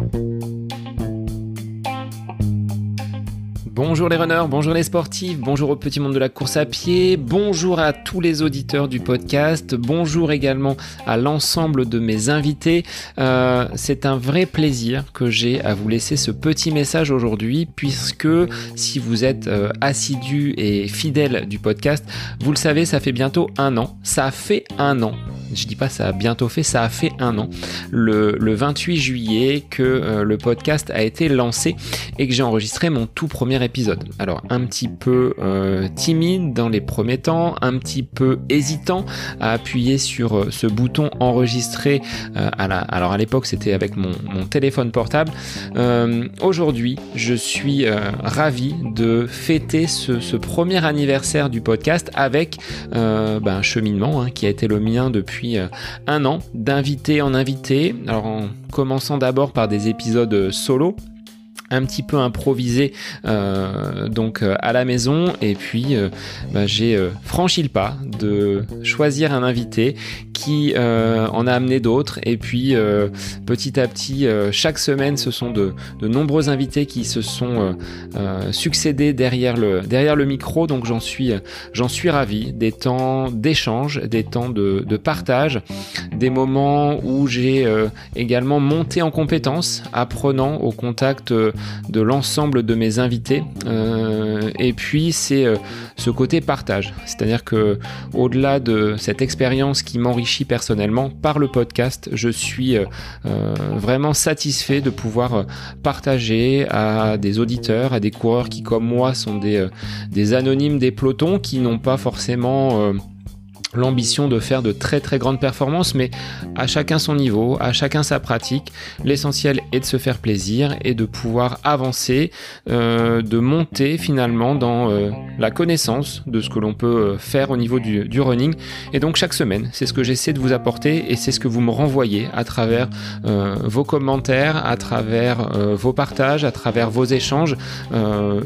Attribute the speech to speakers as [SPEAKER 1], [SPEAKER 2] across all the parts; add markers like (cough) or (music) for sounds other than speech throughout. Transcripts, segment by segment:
[SPEAKER 1] Bye. Bonjour les runners, bonjour les sportifs, bonjour au petit monde de la course à pied, bonjour à tous les auditeurs du podcast, bonjour également à l'ensemble de mes invités. Euh, c'est un vrai plaisir que j'ai à vous laisser ce petit message aujourd'hui puisque si vous êtes euh, assidu et fidèle du podcast, vous le savez, ça fait bientôt un an. Ça fait un an je dis pas ça a bientôt fait, ça a fait un an, le, 28 juillet que euh, le podcast a été lancé et que j'ai enregistré mon tout premier épisode. Alors un petit peu euh, timide dans les premiers temps, un petit peu hésitant à appuyer sur euh, ce bouton enregistrer. la, alors à l'époque c'était avec mon, téléphone portable. Aujourd'hui je suis ravi de fêter ce, premier anniversaire du podcast avec ben, un cheminement hein, qui a été le mien depuis euh, un an, d'invité en invité. Alors en commençant d'abord par des épisodes euh, solo un petit peu improvisé euh, donc euh, à la maison. Et puis euh, bah, j'ai franchi le pas de choisir un invité qui en a amené d'autres. Et puis petit à petit chaque semaine ce sont de, nombreux invités qui se sont succédés derrière le, derrière le micro. Donc j'en suis, j'en suis ravi. Des temps d'échange des temps de, partage des moments où j'ai également monté en compétences apprenant au contact de l'ensemble de mes invités. Euh, et puis c'est euh, ce côté partage, c'est-à-dire que au-delà de cette expérience qui m'enrichit personnellement par le podcast, je suis euh, vraiment satisfait de pouvoir partager à des auditeurs, à des coureurs qui comme moi sont des, des anonymes des pelotons qui n'ont pas forcément l'ambition de faire de très très grandes performances, mais à chacun son niveau, à chacun sa pratique. L'essentiel est de se faire plaisir et de pouvoir avancer, euh, de monter finalement dans euh, la connaissance de ce que l'on peut euh, faire au niveau du, running. Et donc chaque semaine, c'est ce que j'essaie de vous apporter et c'est ce que vous me renvoyez à travers vos commentaires, à travers vos partages, à travers vos échanges.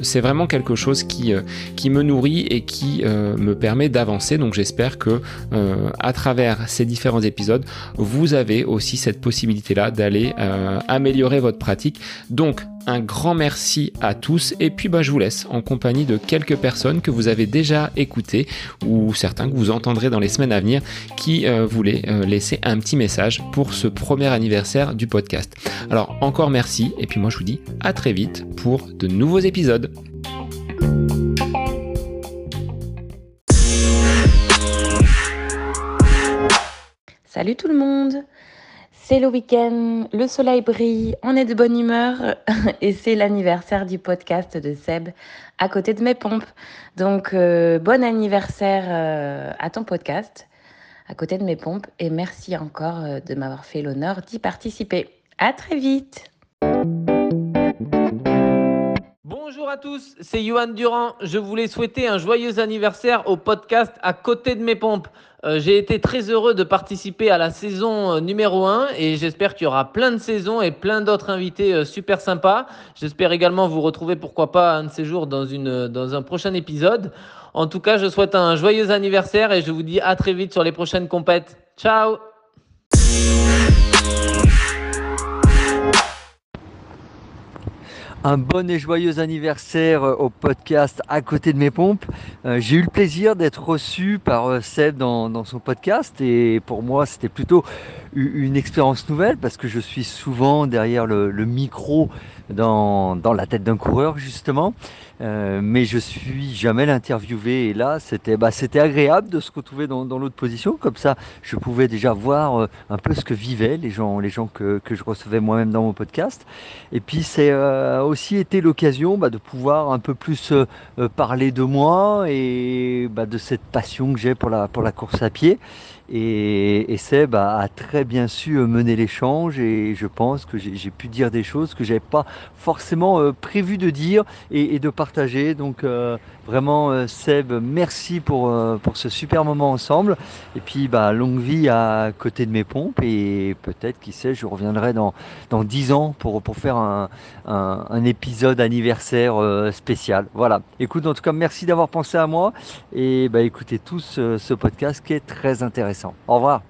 [SPEAKER 1] c'est vraiment quelque chose qui, qui me nourrit et qui me permet d'avancer. Donc j'espère que euh, à travers ces différents épisodes, vous avez aussi cette possibilité-là d'aller euh, améliorer votre pratique. Donc, un grand merci à tous et puis bah, je vous laisse en compagnie de quelques personnes que vous avez déjà écoutées ou certains que vous entendrez dans les semaines à venir qui euh, voulaient laisser un petit message pour ce premier anniversaire du podcast. Alors encore merci et puis moi je vous dis à très vite pour de nouveaux épisodes.
[SPEAKER 2] Salut tout le monde C'est le week-end, le soleil brille, on est de bonne humeur (laughs) et c'est l'anniversaire du podcast de Seb à côté de mes pompes. Donc euh, bon anniversaire euh, à ton podcast à côté de mes pompes et merci encore euh, de m'avoir fait l'honneur d'y participer. À très vite
[SPEAKER 3] à tous, c'est Johan Durand. Je voulais souhaiter un joyeux anniversaire au podcast à côté de mes pompes. Euh, j'ai été très heureux de participer à la saison euh, numéro 1 et j'espère qu'il y aura plein de saisons et plein d'autres invités euh, super sympas. J'espère également vous retrouver pourquoi pas un de ces jours dans, une, dans un prochain épisode. En tout cas, je souhaite un joyeux anniversaire et je vous dis à très vite sur les prochaines compètes. Ciao
[SPEAKER 4] un bon et joyeux anniversaire euh, au podcast À côté de mes pompes. Euh, j'ai eu le plaisir d'être reçu par euh, Seb dans, son podcast et pour moi c'était plutôt une expérience nouvelle parce que je suis souvent derrière le, micro dans, la tête d'un coureur justement. mais je suis jamais l'interviewé et là c'était bah, c'était agréable de se retrouver dans, l'autre position comme ça je pouvais déjà voir un peu ce que vivaient les gens les gens que, je recevais moi-même dans mon podcast et puis c'est aussi été l'occasion bah, de pouvoir un peu plus euh, euh, parler de moi et bah, de cette passion que j'ai pour la course à pied. Et, et Seb a, très bien su euh, mener l'échange et je pense que j'ai pu dire des choses que j'avais pas forcément euh, prévu de dire et, de partager. Donc euh, vraiment Seb, merci pour, pour ce super moment ensemble. Et puis bah, longue vie à côté de mes pompes et peut-être, qui sait, je reviendrai dans, dans 10 ans pour, pour faire un, un, épisode anniversaire spécial. Voilà. Écoute, en tout cas, merci d'avoir pensé à moi et bah, écoutez tous ce podcast qui est très intéressant. Au revoir.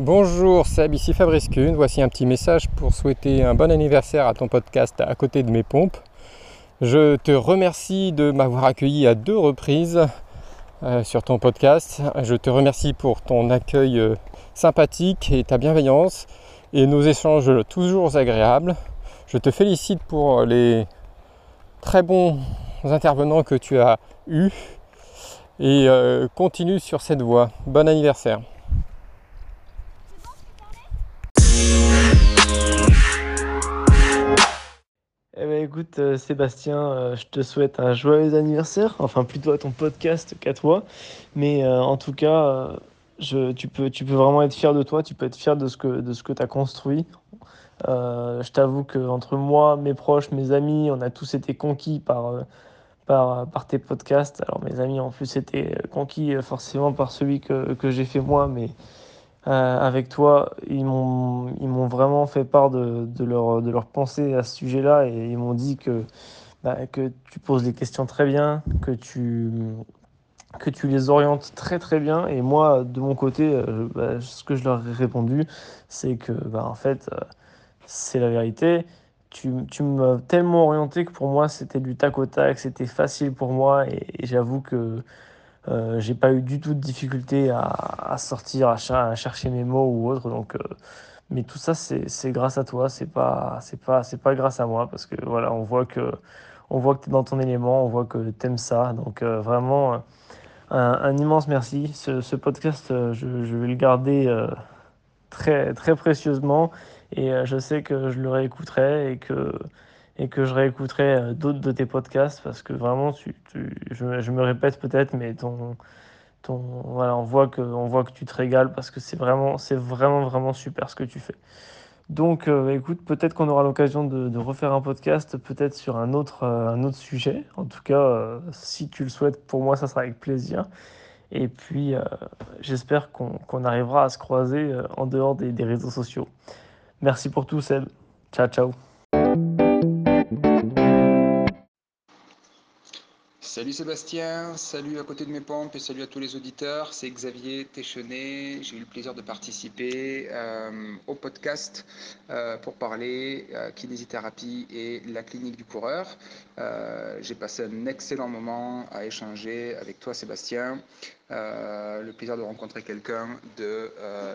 [SPEAKER 5] Bonjour Seb, ici Fabrice Kuhn. Voici un petit message pour souhaiter un bon anniversaire à ton podcast à côté de mes pompes. Je te remercie de m'avoir accueilli à deux reprises euh, sur ton podcast. Je te remercie pour ton accueil euh, sympathique et ta bienveillance et nos échanges toujours agréables. Je te félicite pour les très bons intervenants que tu as eus et euh, continue sur cette voie. Bon anniversaire.
[SPEAKER 6] Eh ben écoute euh, Sébastien, euh, je te souhaite un joyeux anniversaire, enfin plutôt à ton podcast qu'à toi, mais euh, en tout cas, tu, peux, vraiment être fier de toi, tu peux être fier de ce que, que tu as construit. je t'avoue qu'entre moi, mes proches, mes amis, on a tous été conquis par, par, par tes podcasts. Alors mes amis en plus étaient conquis forcément par celui que, que j'ai fait moi, mais avec toi, ils m'ont, ils m'ont vraiment fait part de, leur, de leur pensée à ce sujet-là et ils m'ont dit que, bah, que tu poses les questions très bien, que tu, que tu les orientes très très bien. Et moi, de mon côté, euh, bah, ce que je leur ai répondu, c'est que bah, en fait, euh, c'est la vérité. Tu, tu m'as tellement orienté que pour moi, c'était du tac au tac, c'était facile pour moi et j'avoue que euh, j'ai pas eu du tout de difficulté à, sortir, à, chercher mes mots ou autre. Donc, euh, mais tout ça, c'est grâce à toi. C'est pas, pas, pas grâce à moi parce que voilà, on voit que, on voit que tu es dans ton élément, on voit que tu aimes ça. Donc euh, vraiment, un, immense merci. Ce, podcast, je, je, vais le garder très, très précieusement et je sais que je le réécouterai et que et que je réécouterai euh, d'autres de tes podcasts parce que vraiment, tu, je, me répète peut-être, mais ton, ton, voilà, on, voit que, on voit que tu te régales parce que c'est vraiment, c'est vraiment, vraiment super ce que tu fais. Donc, euh, écoute, peut-être qu'on aura l'occasion de, refaire un podcast, peut-être sur un autre, euh, un autre sujet. En tout cas, si tu le souhaites, pour moi, ça sera avec plaisir. Et puis, j'espère qu'on qu arrivera à se croiser en dehors des, des réseaux sociaux. Merci pour tout, Seb. Ciao, ciao.
[SPEAKER 7] Salut Sébastien, salut à côté de mes pompes et salut à tous les auditeurs. C'est Xavier Téchenet. J'ai eu le plaisir de participer euh, au podcast euh, pour parler euh, kinésithérapie et la clinique du coureur. Euh, j'ai passé un excellent moment à échanger avec toi Sébastien. Le plaisir de rencontrer quelqu'un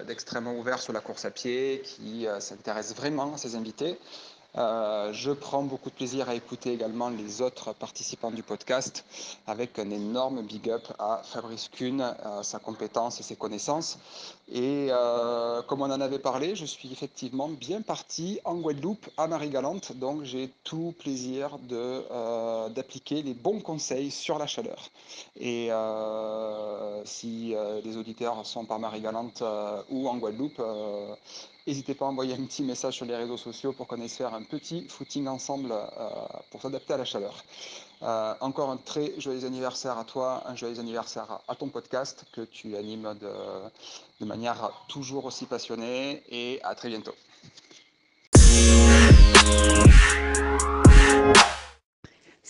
[SPEAKER 7] d'extrêmement de, ouvert sur la course à pied qui s'intéresse vraiment à ses invités. Euh, je prends beaucoup de plaisir à écouter également les autres participants du podcast avec un énorme big up à Fabrice Kuhn, sa compétence et ses connaissances. Et euh, comme on en avait parlé, je suis effectivement bien parti en Guadeloupe à Marie-Galante, donc j'ai tout plaisir euh, d'appliquer les bons conseils sur la chaleur. Et si les auditeurs sont par Marie-Galante ou en Guadeloupe, N'hésitez pas à envoyer un petit message sur les réseaux sociaux pour qu'on ait faire un petit footing ensemble euh, pour s'adapter à la chaleur. Euh, encore un très joyeux anniversaire à toi, un joyeux anniversaire à ton podcast que tu animes de, de manière toujours aussi passionnée et à très bientôt.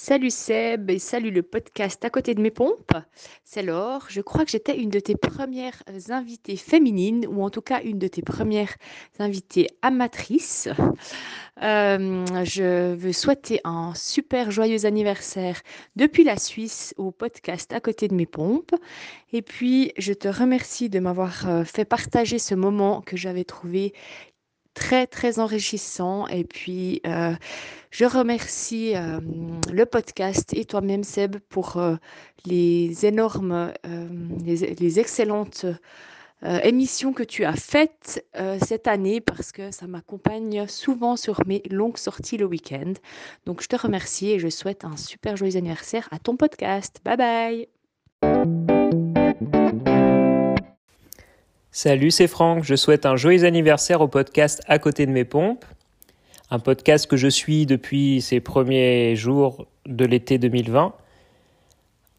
[SPEAKER 8] Salut Seb et salut le podcast à côté de mes pompes. C'est Laure. Je crois que j'étais une de tes premières invitées féminines ou en tout cas une de tes premières invitées amatrices. Euh, je veux souhaiter un super joyeux anniversaire depuis la Suisse au podcast à côté de mes pompes. Et puis, je te remercie de m'avoir euh, fait partager ce moment que j'avais trouvé très très enrichissant. Et puis euh, je remercie euh, le podcast et toi-même Seb pour euh, les énormes les, les, excellentes émissions que tu as faites cette année parce que ça m'accompagne souvent sur mes longues sorties le week-end. Donc je te remercie et je souhaite un super joyeux anniversaire à ton podcast. Bye bye
[SPEAKER 1] Salut, c'est Franck. Je souhaite un joyeux anniversaire au podcast À côté de mes pompes. Un podcast que je suis depuis ses premiers jours de l'été 2020.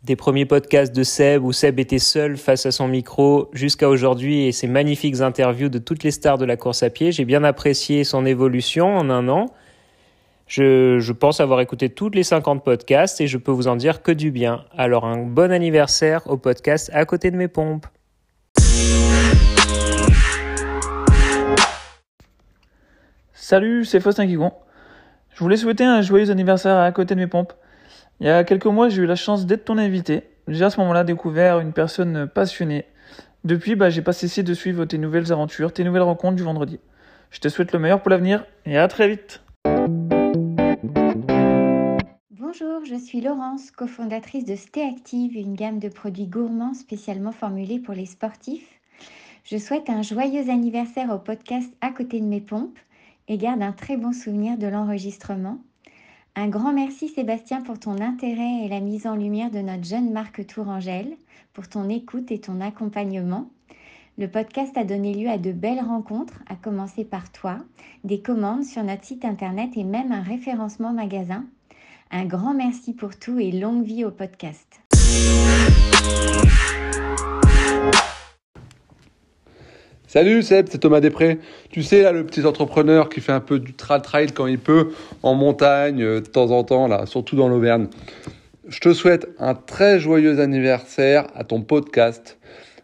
[SPEAKER 1] Des premiers podcasts de Seb où Seb était seul face à son micro jusqu'à aujourd'hui et ses magnifiques interviews de toutes les stars de la course à pied. J'ai bien apprécié son évolution en un an. Je, je, pense avoir écouté toutes les 50 podcasts et je peux vous en dire que du bien. Alors un bon anniversaire au podcast À côté de mes pompes.
[SPEAKER 9] Salut, c'est Faustin Guigon. Je voulais souhaiter un joyeux anniversaire à côté de mes pompes. Il y a quelques mois, j'ai eu la chance d'être ton invité. J'ai à ce moment-là découvert une personne passionnée. Depuis, bah, j'ai pas cessé de suivre tes nouvelles aventures, tes nouvelles rencontres du vendredi. Je te souhaite le meilleur pour l'avenir et à très vite.
[SPEAKER 10] Bonjour, je suis Laurence, cofondatrice de Stay Active, une gamme de produits gourmands spécialement formulés pour les sportifs. Je souhaite un joyeux anniversaire au podcast À côté de mes pompes et garde un très bon souvenir de l'enregistrement. Un grand merci Sébastien pour ton intérêt et la mise en lumière de notre jeune marque Tourangelle, pour ton écoute et ton accompagnement. Le podcast a donné lieu à de belles rencontres, à commencer par toi, des commandes sur notre site internet et même un référencement magasin. Un grand merci pour tout et longue vie au podcast.
[SPEAKER 11] Salut Seb, c'est Thomas Després. Tu sais, là, le petit entrepreneur qui fait un peu du trail-trail quand il peut, en montagne, euh, de temps en temps, là, surtout dans l'Auvergne. Je te souhaite un très joyeux anniversaire à ton podcast.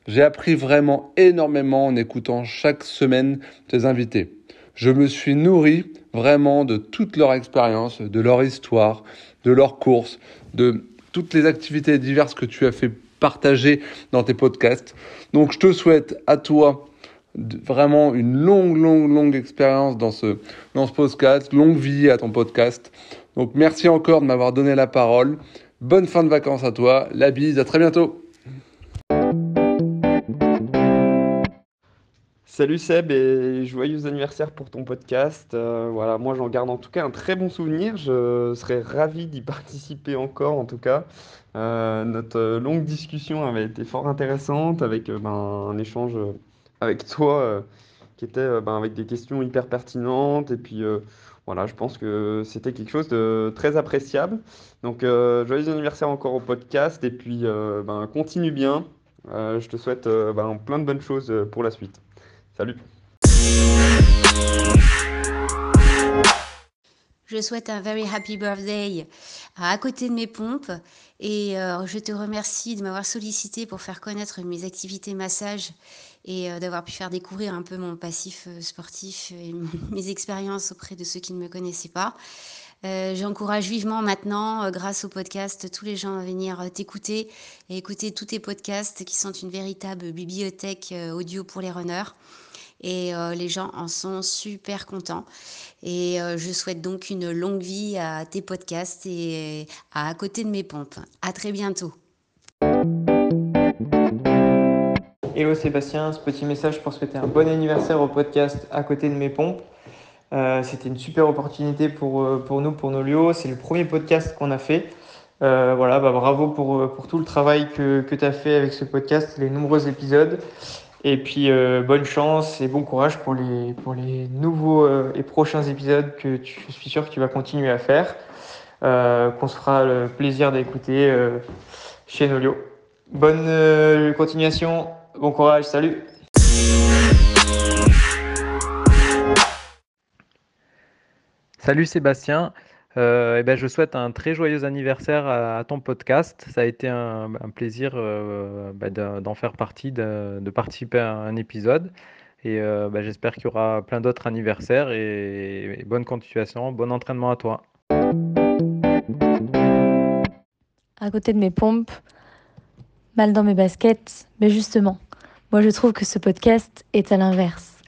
[SPEAKER 11] J'ai appris vraiment énormément en écoutant chaque semaine tes invités. Je me suis nourri vraiment de toute leur expérience, de leur histoire, de leurs courses, de toutes les activités diverses que tu as fait partager dans tes podcasts. Donc je te souhaite à toi vraiment une longue, longue, longue expérience dans ce, dans ce podcast, longue vie à ton podcast. Donc merci encore de m'avoir donné la parole. Bonne fin de vacances à toi. La bise, à très bientôt.
[SPEAKER 12] Salut Seb et joyeux anniversaire pour ton podcast. Euh, voilà, moi j'en garde en tout cas un très bon souvenir. Je serais ravi d'y (laughs) participer encore en tout cas. Euh, notre longue discussion avait été fort intéressante avec euh, ben, un échange avec toi euh, qui était euh, ben, avec des questions hyper pertinentes. Et puis euh, voilà, je pense que c'était quelque chose de très appréciable. Donc joyeux anniversaire encore au podcast. Et puis ben, continue bien. je te souhaite ben, plein de bonnes choses pour la suite. Salut.
[SPEAKER 13] Je souhaite un very happy birthday à, côté de mes pompes et je te remercie de m'avoir sollicité pour faire connaître mes activités massage et euh, d'avoir pu faire découvrir un peu mon passif euh, sportif et (laughs) mes expériences auprès de ceux qui ne me connaissaient pas. Euh, J'encourage vivement maintenant, grâce au podcast, tous les gens à venir t'écouter et écouter tous tes podcasts qui sont une véritable bibliothèque audio pour les runners. Et les gens en sont super contents. Et je souhaite donc une longue vie à tes podcasts et à, à côté de mes pompes. À très bientôt.
[SPEAKER 9] Hello Sébastien, ce petit message pour souhaiter un bon anniversaire au podcast à côté de mes pompes. Euh, c'était une super opportunité pour, euh, pour nous, pour nos lieux. C'est le premier podcast qu'on a fait. Euh, voilà, bah, bravo pour, pour tout le travail que, que tu as fait avec ce podcast, les nombreux épisodes. Et puis bonne chance et bon courage pour les, pour les nouveaux et prochains épisodes que tu, je suis sûr que tu vas continuer à faire. qu'on se fera le plaisir d'écouter chez Nolio. Bonne continuation Bon courage, salut
[SPEAKER 14] Salut Sébastien, euh, eh ben, je souhaite un très joyeux anniversaire à, ton podcast. Ça a été un, plaisir euh, bah, d'en faire partie, de, participer à un épisode. Et euh, bah, j'espère qu'il y aura plein d'autres anniversaires et, bonne continuation, bon entraînement à toi.
[SPEAKER 15] À côté de mes pompes, mal dans mes baskets, mais justement, moi, je trouve que ce podcast est à l'inverse.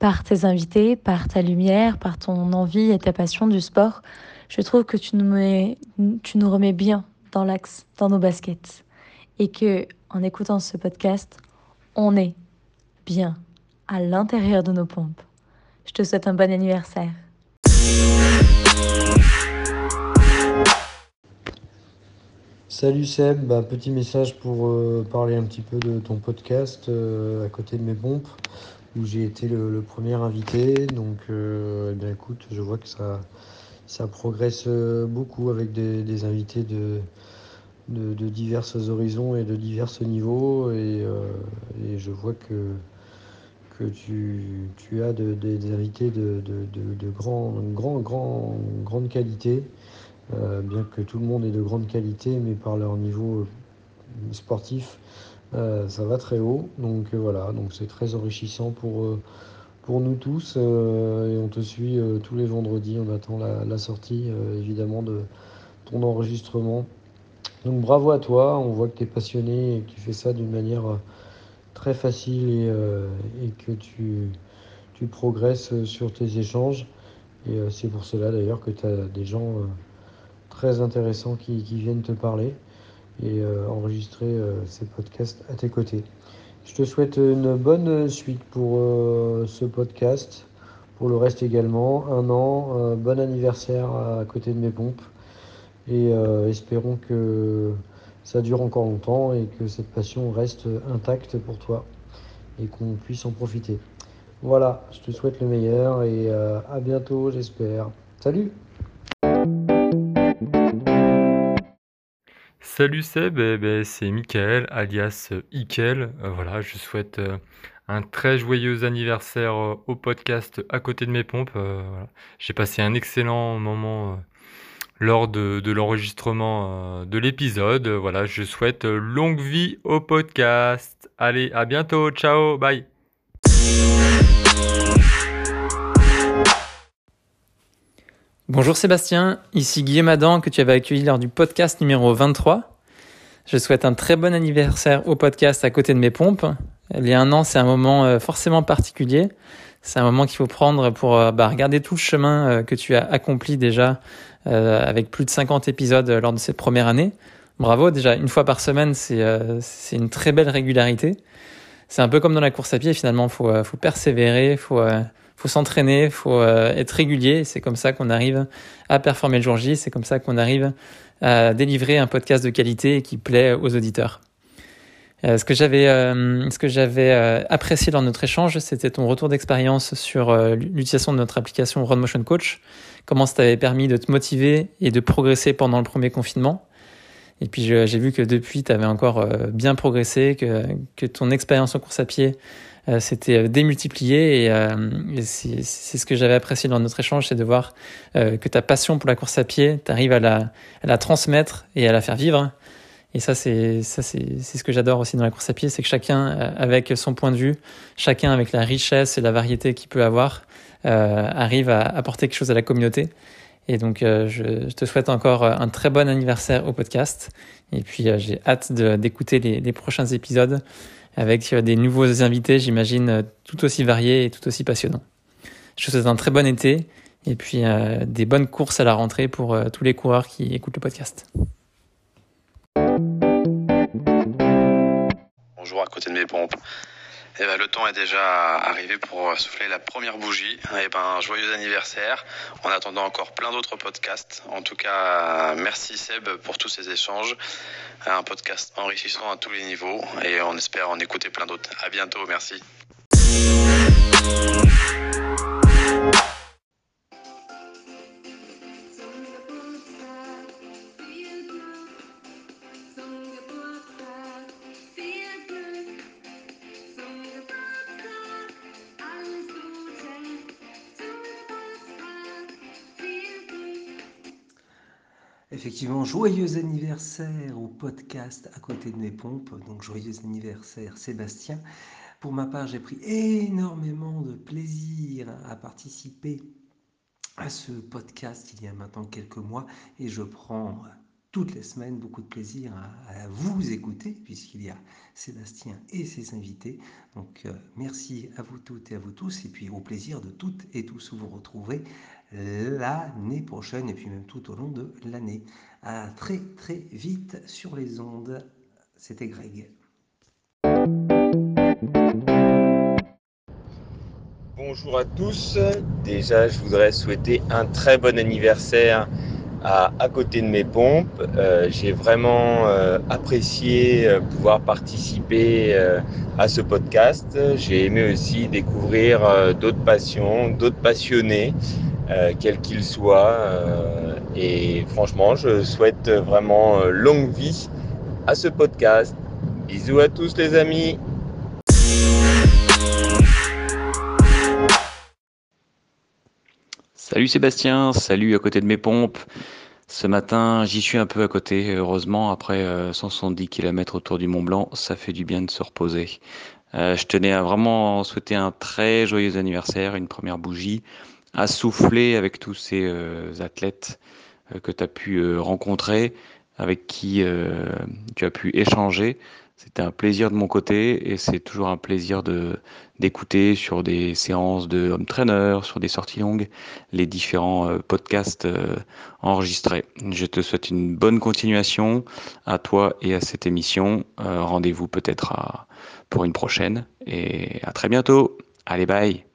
[SPEAKER 15] Par tes invités, par ta lumière, par ton envie et ta passion du sport, je trouve que tu nous, tu nous remets bien dans l'axe, dans nos baskets. Et que, en écoutant ce podcast, on est bien à l'intérieur de nos pompes. Je te souhaite un bon anniversaire.
[SPEAKER 16] Salut Seb, bah, petit message pour euh, parler un petit peu de ton podcast euh, à côté de mes pompes où j'ai été le, premier invité. Donc euh, eh écoute, je vois que ça, progresse beaucoup avec des, invités de, de, divers horizons et de divers niveaux et, je vois que, tu, as des invités de, de, grand, grand, grand, grande qualité. Euh, bien que tout le monde est de grande qualité, mais par leur niveau euh, sportif, euh, ça va très haut. Donc voilà, donc c'est très enrichissant pour, pour nous tous. et on te suit tous les vendredis. On attend la, sortie évidemment de ton enregistrement. Donc bravo à toi, on voit que tu es passionné et que tu fais ça d'une manière très facile et, que tu, tu, progresses sur tes échanges. Et c'est pour cela d'ailleurs que tu as des gens très intéressants qui, viennent te parler et euh, enregistrer euh, ces podcasts à tes côtés. Je te souhaite une bonne suite pour euh, ce podcast, pour le reste également. Un an, bon anniversaire à côté de mes pompes et espérons que ça dure encore longtemps et que cette passion reste intacte pour toi et qu'on puisse en profiter. Voilà, je te souhaite le meilleur et à bientôt j'espère. Salut
[SPEAKER 5] Salut Seb, eh ben, c'est Mickaël alias euh, Ikel. Euh, voilà, je souhaite euh, un très joyeux anniversaire au podcast à côté de mes pompes. J'ai passé un excellent moment lors de, de l'enregistrement de l'épisode. Voilà, je souhaite longue vie au podcast. Allez, à bientôt, ciao, bye.
[SPEAKER 17] Bonjour Sébastien, ici Guillaume Adam que tu avais accueilli lors du podcast numéro 23. Je souhaite un très bon anniversaire au podcast à côté de mes pompes. Il y a un an, c'est un moment euh, forcément particulier. C'est un moment qu'il faut prendre pour euh, bah, regarder tout le chemin euh, que tu as accompli déjà avec plus de 50 épisodes lors de cette première année. Bravo, déjà une fois par semaine, c'est une très belle régularité. C'est un peu comme dans la course à pied, finalement, faut faut persévérer, faut faut s'entraîner, faut euh, être régulier. C'est comme ça qu'on arrive à performer le jour J. C'est comme ça qu'on arrive à délivrer un podcast de qualité qui plaît aux auditeurs. Euh, ce que j'avais, euh, ce que j'avais apprécié dans notre échange, c'était ton retour d'expérience sur l'utilisation de notre application Run Motion Coach. Comment ça t'avait permis de te motiver et de progresser pendant le premier confinement. Et puis j'ai vu que depuis, tu avais encore bien progressé, que ton expérience en course à pied euh, c'était euh, démultiplié et, euh, et c'est ce que j'avais apprécié dans notre échange, c'est de voir que ta passion pour la course à pied, tu arrives à la, à la transmettre et à la faire vivre. Et ça, c'est ça, c'est ce que j'adore aussi dans la course à pied, c'est que chacun avec son point de vue, chacun avec la richesse et la variété qu'il peut avoir, euh, arrive à apporter quelque chose à la communauté. Et donc, euh, je, je, te souhaite encore un très bon anniversaire au podcast. Et puis, euh, j'ai hâte d'écouter les, les, prochains épisodes avec euh, des nouveaux invités, j'imagine, euh, tout aussi variés et tout aussi passionnants. Je te souhaite un très bon été et puis euh, des bonnes courses à la rentrée pour tous les coureurs qui écoutent le podcast.
[SPEAKER 18] Bonjour à côté de mes pompes. Eh ben, le temps est déjà arrivé pour souffler la première bougie. Eh ben, joyeux anniversaire. En attendant encore plein d'autres podcasts. En tout cas, merci Seb pour tous ces échanges. Un podcast enrichissant à tous les niveaux et on espère en écouter plein d'autres. À bientôt, merci.
[SPEAKER 19] Joyeux anniversaire au podcast à côté de mes pompes. Donc joyeux anniversaire Sébastien. Pour ma part, j'ai pris énormément de plaisir à participer à ce podcast il y a maintenant quelques mois et je prends toutes les semaines beaucoup de plaisir à, vous écouter puisqu'il y a Sébastien et ses invités. Donc euh, merci à vous toutes et à vous tous et puis au plaisir de toutes et tous vous retrouver l'année prochaine et puis même tout au long de l'année. À très très vite sur les ondes. C'était Greg.
[SPEAKER 20] Bonjour à tous. Déjà, je voudrais souhaiter un très bon anniversaire à, côté de mes pompes. Euh, j'ai vraiment euh, apprécié euh, pouvoir participer à ce podcast. J'ai aimé aussi découvrir d'autres passions, d'autres passionnés. Euh, quel qu'il soit. Euh, et franchement, je souhaite vraiment euh, longue vie à ce podcast. Bisous à tous les amis.
[SPEAKER 21] Salut Sébastien, salut à côté de mes pompes. Ce matin, j'y suis un peu à côté, heureusement, après 170 km autour du Mont Blanc, ça fait du bien de se reposer. je tenais à vraiment souhaiter un très joyeux anniversaire, une première bougie à souffler avec tous ces athlètes que tu as pu rencontrer, avec qui tu as pu échanger. C'était un plaisir de mon côté et c'est toujours un plaisir de d'écouter sur des séances de home trainer, sur des sorties longues, les différents euh, podcasts euh, enregistrés. Je te souhaite une bonne continuation à toi et à cette émission. Euh, rendez-vous peut-être pour une prochaine et à très bientôt. Allez, bye.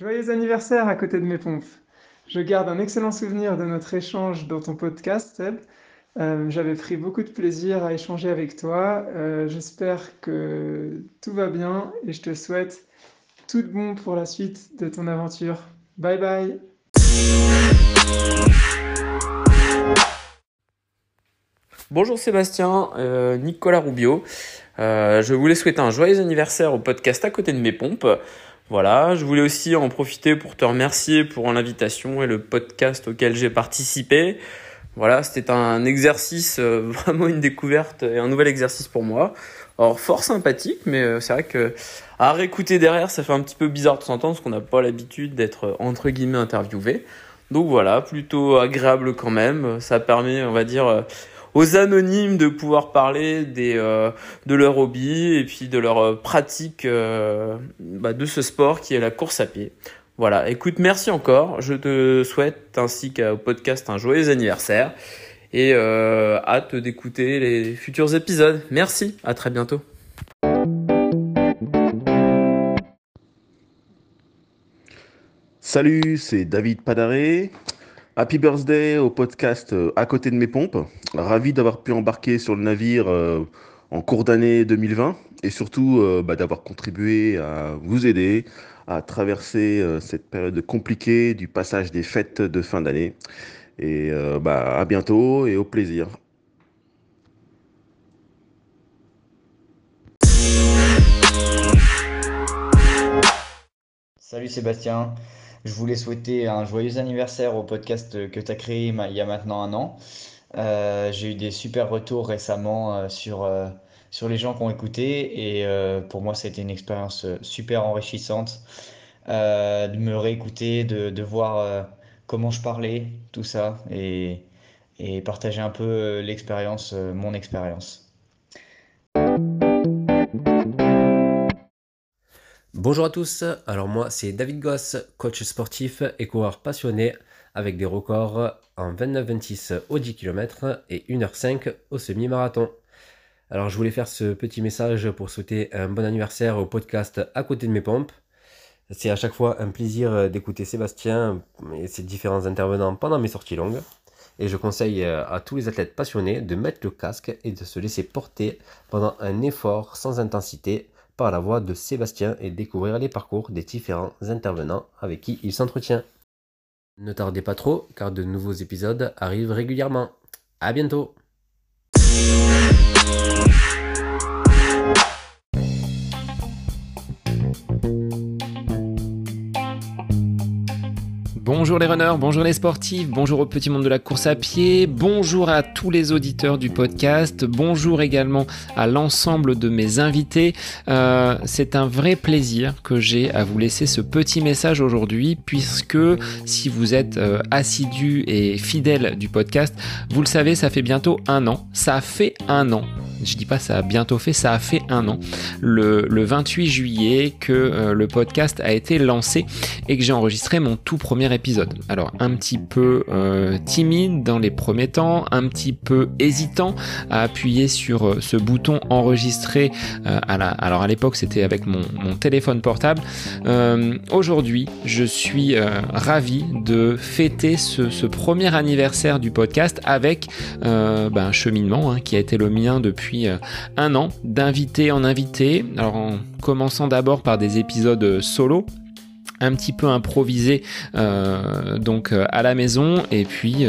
[SPEAKER 22] Joyeux anniversaire à côté de mes pompes. Je garde un excellent souvenir de notre échange dans ton podcast, Seb. Euh, j'avais pris beaucoup de plaisir à échanger avec toi. Euh, j'espère que tout va bien et je te souhaite tout de bon pour la suite de ton aventure. Bye bye.
[SPEAKER 1] Bonjour Sébastien, euh, Nicolas Rubio. je voulais souhaiter un joyeux anniversaire au podcast à côté de mes pompes. Voilà, je voulais aussi en profiter pour te remercier pour l'invitation et le podcast auquel j'ai participé. Voilà, c'était un exercice, euh, (laughs) vraiment une découverte et un nouvel exercice pour moi. Alors fort sympathique, mais euh, c'est vrai que à réécouter derrière, ça fait un petit peu bizarre de s'entendre parce qu'on n'a pas l'habitude d'être euh, entre guillemets interviewé. Donc voilà, plutôt agréable quand même. Ça permet, on va dire, aux anonymes de pouvoir parler des, de leur hobby et puis de leur pratique bah, de ce sport qui est la course à pied. Voilà, écoute, merci encore. Je te souhaite ainsi qu'au podcast un joyeux anniversaire et euh, hâte d'écouter les futurs épisodes. Merci, à très bientôt.
[SPEAKER 23] Salut, c'est David Padaré. Happy birthday au podcast euh, À côté de mes pompes. Ravi d'avoir pu embarquer sur le navire euh, en cours d'année 2020 et surtout bah, d'avoir contribué à vous aider à traverser euh, cette période compliquée du passage des fêtes de fin d'année. Et euh, bah, à bientôt et au plaisir.
[SPEAKER 24] Salut Sébastien, je voulais souhaiter un joyeux anniversaire au podcast que tu as créé il y a maintenant un an. Euh, j'ai eu des super retours récemment sur, sur les gens qui ont écouté et euh, pour moi c'était une expérience euh, super enrichissante euh, de me réécouter, de, voir comment je parlais, tout ça et partager un peu l'expérience, mon expérience.
[SPEAKER 25] Bonjour à tous, alors moi c'est David Goss, coach sportif et coureur passionné avec des records en 29-26 au 10 km et 1h05 au semi-marathon. Alors je voulais faire ce petit message pour souhaiter un bon anniversaire au podcast À côté de mes pompes. C'est à chaque fois un plaisir d'écouter Sébastien et ses différents intervenants pendant mes sorties longues. Et je conseille à tous les athlètes passionnés de mettre le casque et de se laisser porter pendant un effort sans intensité par la voix de Sébastien et découvrir les parcours des différents intervenants avec qui il s'entretient. Ne tardez pas trop car de nouveaux épisodes arrivent régulièrement. A bientôt
[SPEAKER 1] Bonjour les runners, bonjour les sportifs, bonjour au petit monde de la course à pied, bonjour à tous les auditeurs du podcast, bonjour également à l'ensemble de mes invités. Euh, c'est un vrai plaisir que j'ai à vous laisser ce petit message aujourd'hui puisque si vous êtes euh, assidu et fidèle du podcast, vous le savez, ça fait bientôt un an. Ça fait un an je dis pas ça a bientôt fait, ça a fait un an, le, 28 juillet que euh, le podcast a été lancé et que j'ai enregistré mon tout premier épisode. Alors un petit peu euh, timide dans les premiers temps, un petit peu hésitant à appuyer sur euh, ce bouton enregistrer. à la, alors à l'époque c'était avec mon, téléphone portable. Aujourd'hui je suis ravi de fêter ce, premier anniversaire du podcast avec ben, un cheminement hein, qui a été le mien depuis euh, un an, d'invité en invité. Alors en commençant d'abord par des épisodes solo un petit peu improvisé euh, donc euh, à la maison et puis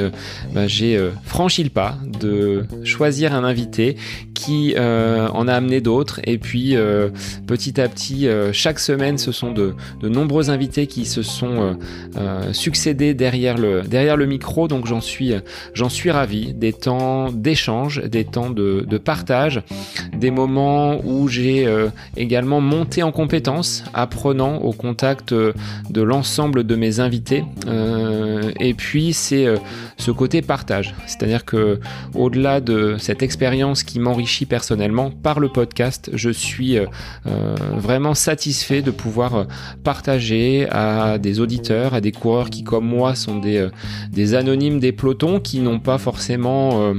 [SPEAKER 1] bah, j'ai franchi le pas de choisir un invité qui en a amené d'autres. Et puis petit à petit, chaque semaine, ce sont de, nombreux invités qui se sont succédés derrière le, derrière le micro. Donc j'en suis, j'en suis ravi. Des temps d'échange, des temps de, de partage, des moments où j'ai également monté en compétences, apprenant au contact de l'ensemble de mes invités. et puis c'est ce côté partage. C'est-à-dire que au-delà de cette expérience qui m'enrichit personnellement par le podcast, je suis euh, euh, vraiment satisfait de pouvoir euh, partager à des auditeurs, à des coureurs qui comme moi sont des, des anonymes des pelotons qui n'ont pas forcément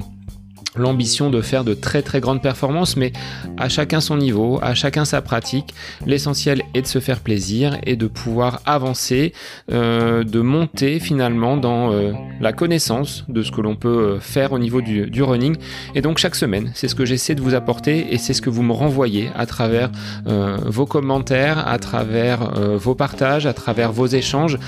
[SPEAKER 1] l'ambition de faire de très très grandes performances, mais à chacun son niveau, à chacun sa pratique. L'essentiel est de se faire plaisir et de pouvoir avancer, euh, de monter finalement dans euh, la connaissance de ce que l'on peut euh, faire au niveau du, running. Et donc chaque semaine, c'est ce que j'essaie de vous apporter et c'est ce que vous me renvoyez à travers vos commentaires, à travers vos partages, à travers vos échanges.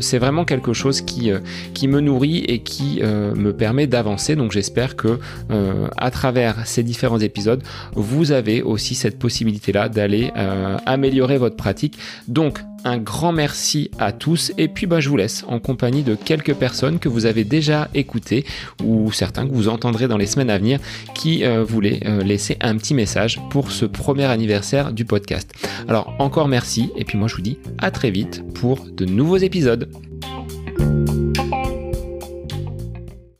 [SPEAKER 1] c'est vraiment quelque chose qui, qui me nourrit et qui me permet d'avancer. Donc j'espère que euh, à travers ces différents épisodes, vous avez aussi cette possibilité-là d'aller euh, améliorer votre pratique. Donc, un grand merci à tous et puis bah, je vous laisse en compagnie de quelques personnes que vous avez déjà écoutées ou certains que vous entendrez dans les semaines à venir qui euh, voulaient laisser un petit message pour ce premier anniversaire du podcast. Alors encore merci et puis moi je vous dis à très vite pour de nouveaux épisodes.